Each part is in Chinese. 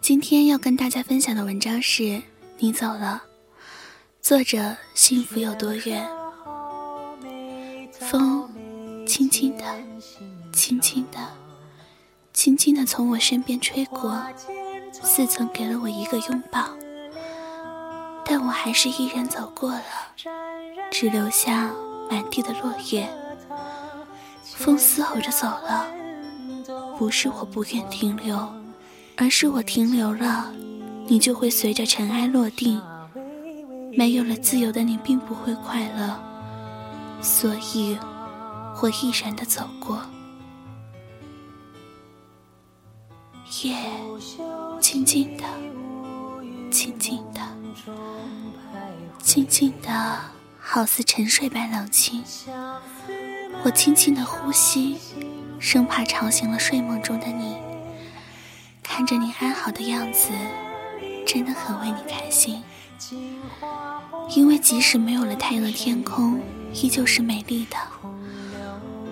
今天要跟大家分享的文章是《你走了》，作者幸福有多远？风，轻轻的，轻轻的，轻轻的从我身边吹过，似曾给了我一个拥抱，但我还是依然走过了，只留下满地的落叶。风嘶吼着走了，不是我不愿停留，而是我停留了，你就会随着尘埃落定。没有了自由的你，并不会快乐。所以，我毅然的走过。夜，静静的，静静的，静静的，好似沉睡般冷清。我轻轻的呼吸，生怕吵醒了睡梦中的你。看着你安好的样子，真的很为你开心。因为即使没有了太阳的天空。依旧是美丽的，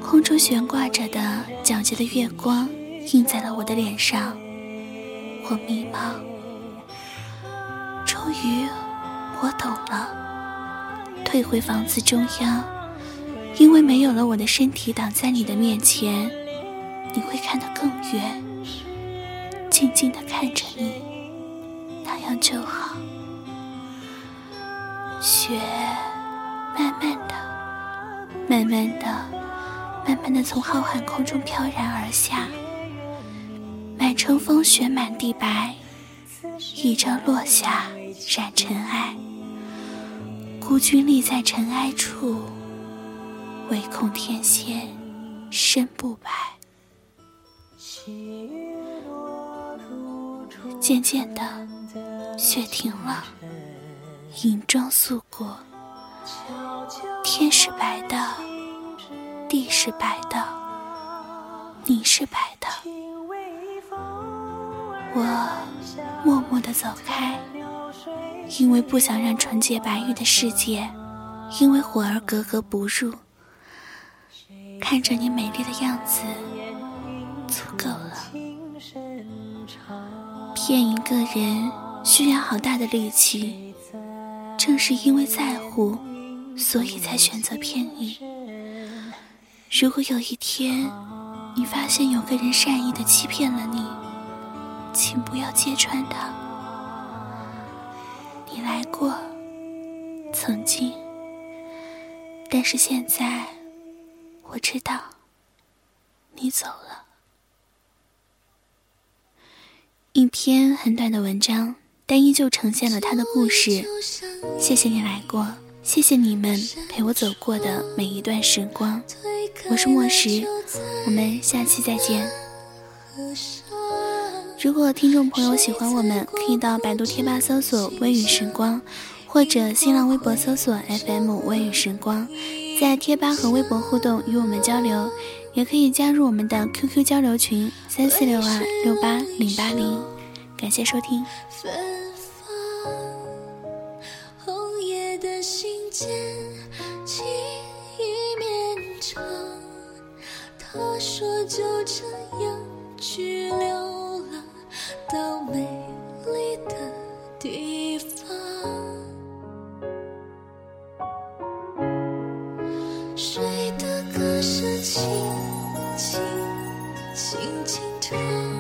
空中悬挂着的皎洁的月光映在了我的脸上，我迷茫。终于，我懂了，退回房子中央，因为没有了我的身体挡在你的面前，你会看得更远，静静的看着你，那样就好。雪，慢慢的。慢慢的，慢慢的从浩瀚空中飘然而下，满城风雪满地白，一朝落下染尘埃。孤军立在尘埃处，唯恐天仙身不白。渐渐的，雪停了，银装素裹。天是白的，地是白的，你是白的。我默默的走开，因为不想让纯洁白玉的世界因为火而格格不入。看着你美丽的样子，足够了。骗一个人需要好大的力气，正是因为在乎。所以才选择骗你。如果有一天你发现有个人善意的欺骗了你，请不要揭穿他。你来过，曾经，但是现在我知道你走了。一篇很短的文章，但依旧呈现了他的故事。谢谢你来过。谢谢你们陪我走过的每一段时光，我是莫石，我们下期再见。如果听众朋友喜欢我们，可以到百度贴吧搜索“微雨时光”，或者新浪微博搜索 “FM 微雨时光”，在贴吧和微博互动与我们交流，也可以加入我们的 QQ 交流群三四六二六八零八零。感谢收听。见记忆绵长，他说就这样去流浪到美丽的地方。轻轻轻轻唱，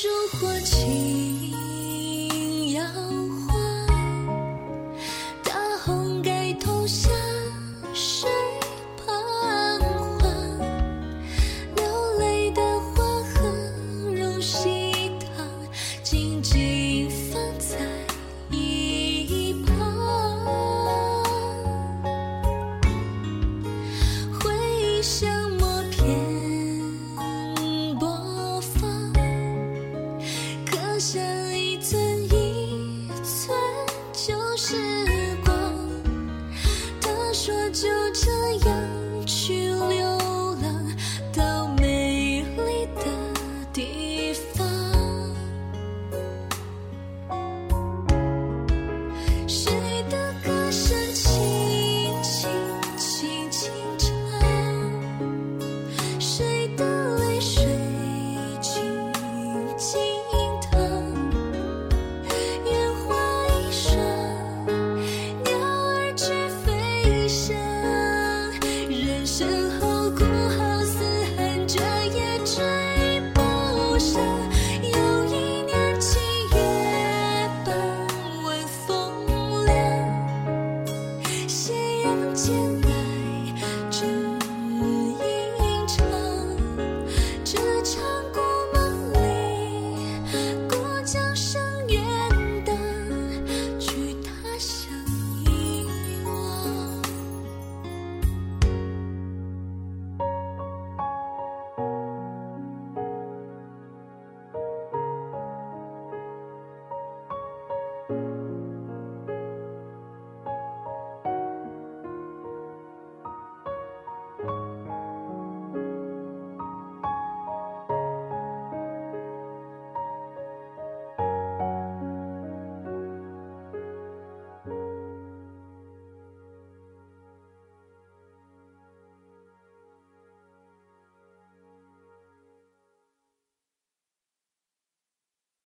烛火轻摇晃，大红盖头下谁彷徨？流泪的花和荣喜堂，静静放在一旁，回首。追不舍